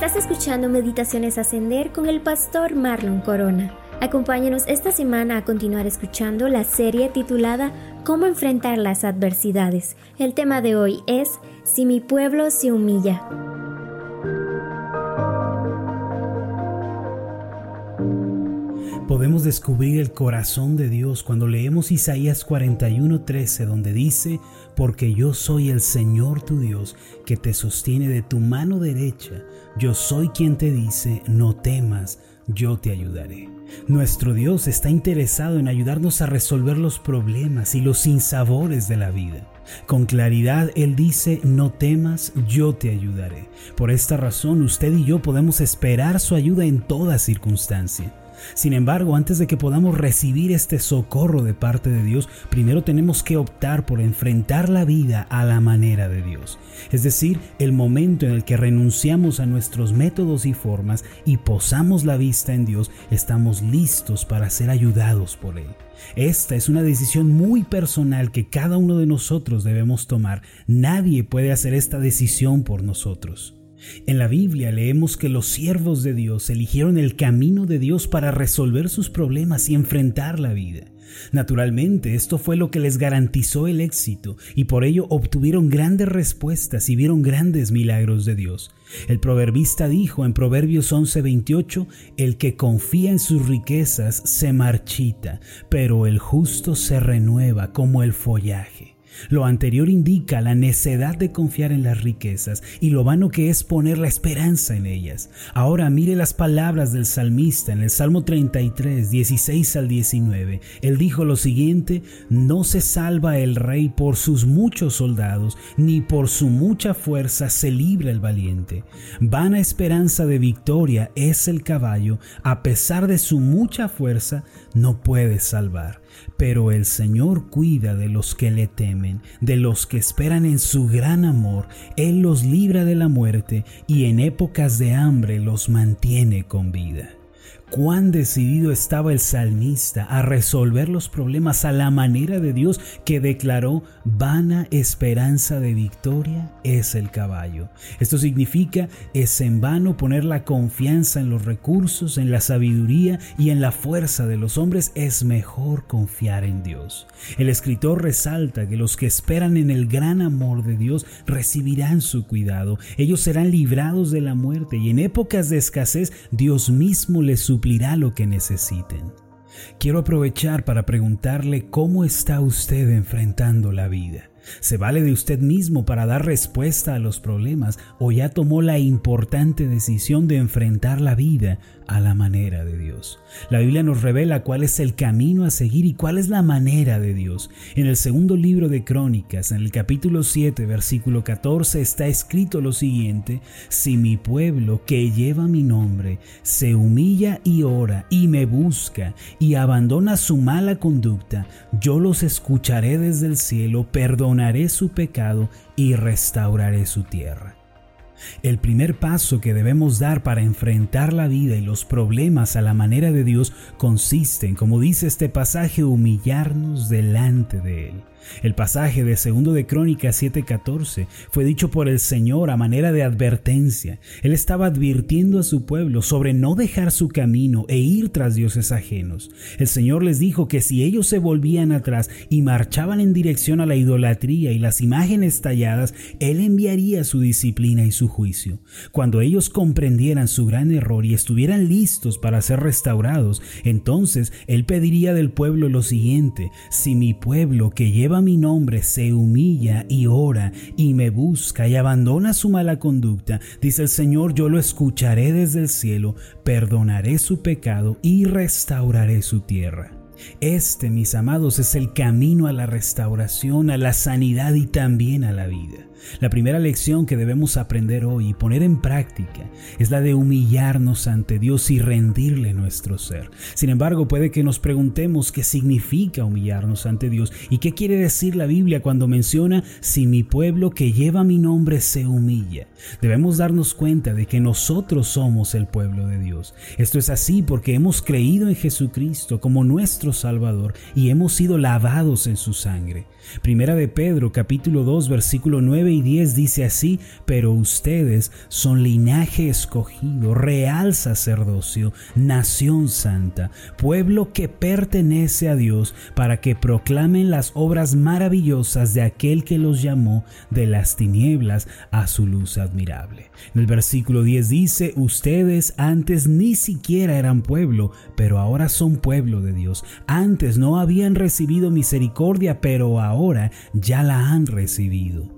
Estás escuchando Meditaciones Ascender con el pastor Marlon Corona. Acompáñanos esta semana a continuar escuchando la serie titulada Cómo enfrentar las adversidades. El tema de hoy es Si mi pueblo se humilla. Podemos descubrir el corazón de Dios cuando leemos Isaías 41:13 donde dice, porque yo soy el Señor tu Dios que te sostiene de tu mano derecha, yo soy quien te dice, no temas, yo te ayudaré. Nuestro Dios está interesado en ayudarnos a resolver los problemas y los sinsabores de la vida. Con claridad Él dice, no temas, yo te ayudaré. Por esta razón usted y yo podemos esperar su ayuda en toda circunstancia. Sin embargo, antes de que podamos recibir este socorro de parte de Dios, primero tenemos que optar por enfrentar la vida a la manera de Dios. Es decir, el momento en el que renunciamos a nuestros métodos y formas y posamos la vista en Dios, estamos listos para ser ayudados por Él. Esta es una decisión muy personal que cada uno de nosotros debemos tomar. Nadie puede hacer esta decisión por nosotros. En la Biblia leemos que los siervos de Dios eligieron el camino de Dios para resolver sus problemas y enfrentar la vida. Naturalmente, esto fue lo que les garantizó el éxito y por ello obtuvieron grandes respuestas y vieron grandes milagros de Dios. El proverbista dijo en Proverbios 11:28, el que confía en sus riquezas se marchita, pero el justo se renueva como el follaje. Lo anterior indica la necedad de confiar en las riquezas y lo vano que es poner la esperanza en ellas. Ahora mire las palabras del salmista en el Salmo 33, 16 al 19. Él dijo lo siguiente, no se salva el rey por sus muchos soldados, ni por su mucha fuerza se libra el valiente. Vana esperanza de victoria es el caballo, a pesar de su mucha fuerza, no puede salvar. Pero el Señor cuida de los que le temen, de los que esperan en su gran amor. Él los libra de la muerte y en épocas de hambre los mantiene con vida. Cuán decidido estaba el salmista a resolver los problemas a la manera de Dios que declaró, vana esperanza de victoria es el caballo. Esto significa, es en vano poner la confianza en los recursos, en la sabiduría y en la fuerza de los hombres, es mejor confiar en Dios. El escritor resalta que los que esperan en el gran amor de Dios recibirán su cuidado, ellos serán librados de la muerte y en épocas de escasez Dios mismo les suplirá lo que necesiten. Quiero aprovechar para preguntarle cómo está usted enfrentando la vida. ¿Se vale de usted mismo para dar respuesta a los problemas o ya tomó la importante decisión de enfrentar la vida a la manera de Dios. La Biblia nos revela cuál es el camino a seguir y cuál es la manera de Dios. En el segundo libro de Crónicas, en el capítulo 7, versículo 14, está escrito lo siguiente, si mi pueblo que lleva mi nombre se humilla y ora y me busca y abandona su mala conducta, yo los escucharé desde el cielo, perdonaré su pecado y restauraré su tierra. El primer paso que debemos dar para enfrentar la vida y los problemas a la manera de Dios consiste en, como dice este pasaje, humillarnos delante de Él. El pasaje de segundo de Crónicas 7:14 fue dicho por el Señor a manera de advertencia. Él estaba advirtiendo a su pueblo sobre no dejar su camino e ir tras dioses ajenos. El Señor les dijo que si ellos se volvían atrás y marchaban en dirección a la idolatría y las imágenes talladas, Él enviaría su disciplina y su juicio. Cuando ellos comprendieran su gran error y estuvieran listos para ser restaurados, entonces Él pediría del pueblo lo siguiente, si mi pueblo que lleva mi nombre se humilla y ora y me busca y abandona su mala conducta, dice el Señor, yo lo escucharé desde el cielo, perdonaré su pecado y restauraré su tierra. Este, mis amados, es el camino a la restauración, a la sanidad y también a la vida. La primera lección que debemos aprender hoy y poner en práctica es la de humillarnos ante Dios y rendirle nuestro ser. Sin embargo, puede que nos preguntemos qué significa humillarnos ante Dios y qué quiere decir la Biblia cuando menciona si mi pueblo que lleva mi nombre se humilla. Debemos darnos cuenta de que nosotros somos el pueblo de Dios. Esto es así porque hemos creído en Jesucristo como nuestro Salvador y hemos sido lavados en su sangre. Primera de Pedro capítulo 2 versículo 9 y 10 dice así, pero ustedes son linaje escogido, real sacerdocio, nación santa, pueblo que pertenece a Dios para que proclamen las obras maravillosas de aquel que los llamó de las tinieblas a su luz admirable. En el versículo 10 dice, ustedes antes ni siquiera eran pueblo, pero ahora son pueblo de Dios. Antes no habían recibido misericordia, pero ahora ya la han recibido.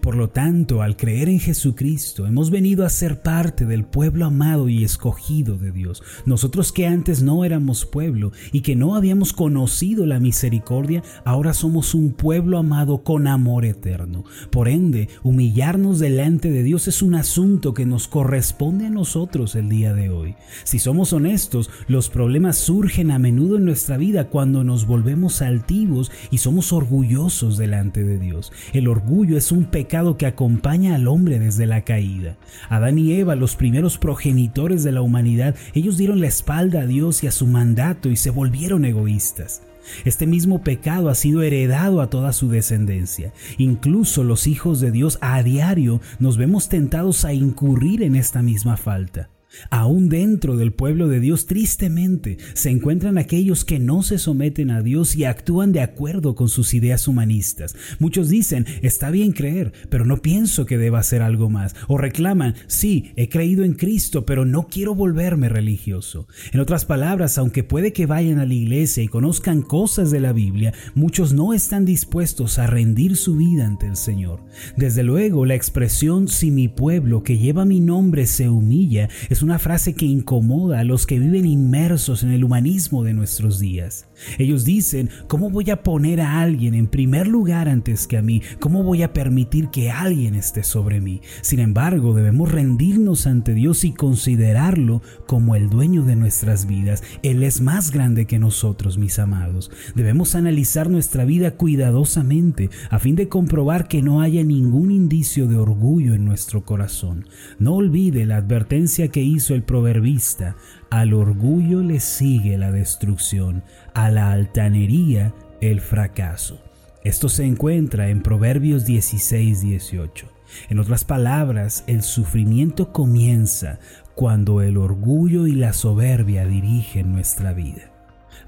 Por lo tanto, al creer en Jesucristo, hemos venido a ser parte del pueblo amado y escogido de Dios. Nosotros que antes no éramos pueblo y que no habíamos conocido la misericordia, ahora somos un pueblo amado con amor eterno. Por ende, humillarnos delante de Dios es un asunto que nos corresponde a nosotros el día de hoy. Si somos honestos, los problemas surgen a menudo en nuestra vida cuando nos volvemos altivos y somos orgullosos delante de Dios. El orgullo es un pecado que acompaña al hombre desde la caída. Adán y Eva, los primeros progenitores de la humanidad, ellos dieron la espalda a Dios y a su mandato y se volvieron egoístas. Este mismo pecado ha sido heredado a toda su descendencia. Incluso los hijos de Dios a diario nos vemos tentados a incurrir en esta misma falta. Aún dentro del pueblo de Dios, tristemente, se encuentran aquellos que no se someten a Dios y actúan de acuerdo con sus ideas humanistas. Muchos dicen, está bien creer, pero no pienso que deba hacer algo más. O reclaman, sí, he creído en Cristo, pero no quiero volverme religioso. En otras palabras, aunque puede que vayan a la iglesia y conozcan cosas de la Biblia, muchos no están dispuestos a rendir su vida ante el Señor. Desde luego, la expresión si mi pueblo que lleva mi nombre se humilla es una frase que incomoda a los que viven inmersos en el humanismo de nuestros días. Ellos dicen, ¿cómo voy a poner a alguien en primer lugar antes que a mí? ¿Cómo voy a permitir que alguien esté sobre mí? Sin embargo, debemos rendirnos ante Dios y considerarlo como el dueño de nuestras vidas. Él es más grande que nosotros, mis amados. Debemos analizar nuestra vida cuidadosamente a fin de comprobar que no haya ningún indicio de orgullo en nuestro corazón. No olvide la advertencia que hizo el proverbista. Al orgullo le sigue la destrucción, a la altanería el fracaso. Esto se encuentra en Proverbios 16, 18. En otras palabras, el sufrimiento comienza cuando el orgullo y la soberbia dirigen nuestra vida.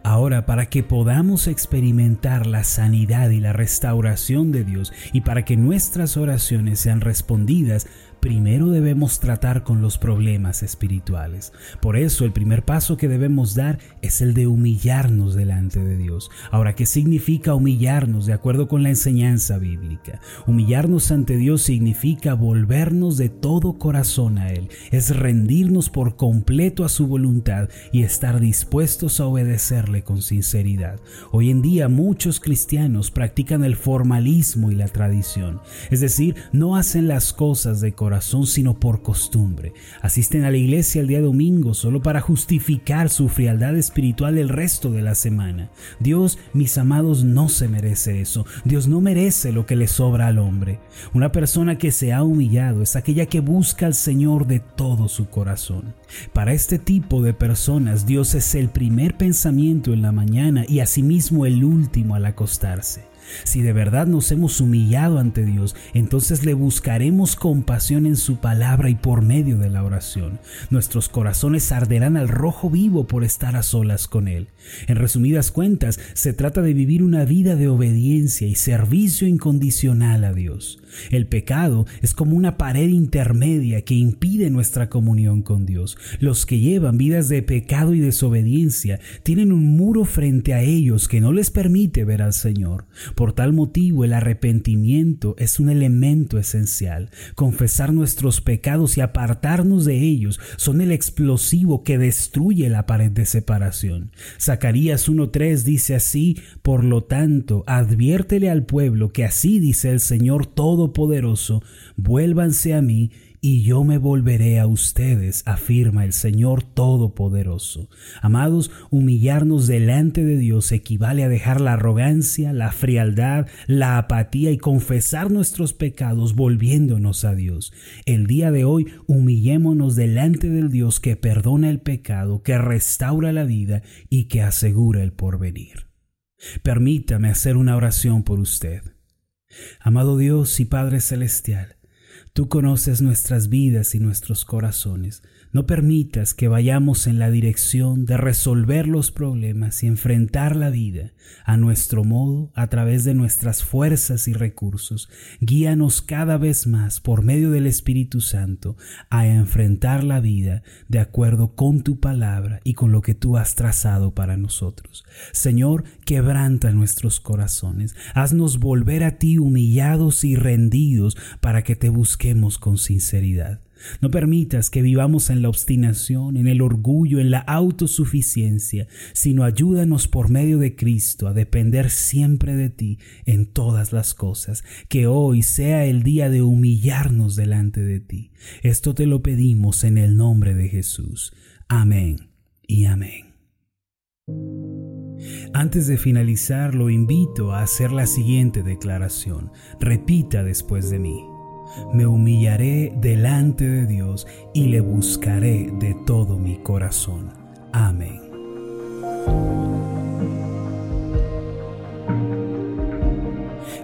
Ahora, para que podamos experimentar la sanidad y la restauración de Dios y para que nuestras oraciones sean respondidas, primero debemos tratar con los problemas espirituales. Por eso el primer paso que debemos dar es el de humillarnos delante de Dios. Ahora, ¿qué significa humillarnos de acuerdo con la enseñanza bíblica? Humillarnos ante Dios significa volvernos de todo corazón a Él, es rendirnos por completo a su voluntad y estar dispuestos a obedecerle con sinceridad. Hoy en día muchos cristianos practican el formalismo y la tradición, es decir, no hacen las cosas de corazón corazón, sino por costumbre. Asisten a la iglesia el día domingo solo para justificar su frialdad espiritual el resto de la semana. Dios, mis amados, no se merece eso. Dios no merece lo que le sobra al hombre. Una persona que se ha humillado es aquella que busca al Señor de todo su corazón. Para este tipo de personas, Dios es el primer pensamiento en la mañana y asimismo el último al acostarse. Si de verdad nos hemos humillado ante Dios, entonces le buscaremos compasión en su palabra y por medio de la oración. Nuestros corazones arderán al rojo vivo por estar a solas con Él. En resumidas cuentas, se trata de vivir una vida de obediencia y servicio incondicional a Dios. El pecado es como una pared intermedia que impide nuestra comunión con Dios. Los que llevan vidas de pecado y desobediencia tienen un muro frente a ellos que no les permite ver al Señor. Por tal motivo el arrepentimiento es un elemento esencial. Confesar nuestros pecados y apartarnos de ellos son el explosivo que destruye la pared de separación. Zacarías 1.3 dice así, por lo tanto, adviértele al pueblo que así dice el Señor Todopoderoso, vuélvanse a mí y yo me volveré a ustedes, afirma el Señor Todopoderoso. Amados, humillarnos delante de Dios equivale a dejar la arrogancia, la frialdad, la apatía y confesar nuestros pecados volviéndonos a Dios. El día de hoy humillémonos delante del Dios que perdona el pecado, que restaura la vida y que asegura el porvenir. Permítame hacer una oración por usted. Amado Dios y Padre Celestial, Tú conoces nuestras vidas y nuestros corazones. No permitas que vayamos en la dirección de resolver los problemas y enfrentar la vida a nuestro modo, a través de nuestras fuerzas y recursos. Guíanos cada vez más por medio del Espíritu Santo a enfrentar la vida de acuerdo con tu palabra y con lo que tú has trazado para nosotros. Señor, quebranta nuestros corazones. Haznos volver a ti humillados y rendidos para que te busquemos con sinceridad. No permitas que vivamos en la obstinación, en el orgullo, en la autosuficiencia, sino ayúdanos por medio de Cristo a depender siempre de ti en todas las cosas. Que hoy sea el día de humillarnos delante de ti. Esto te lo pedimos en el nombre de Jesús. Amén y amén. Antes de finalizar, lo invito a hacer la siguiente declaración. Repita después de mí me humillaré delante de Dios y le buscaré de todo mi corazón. Amén.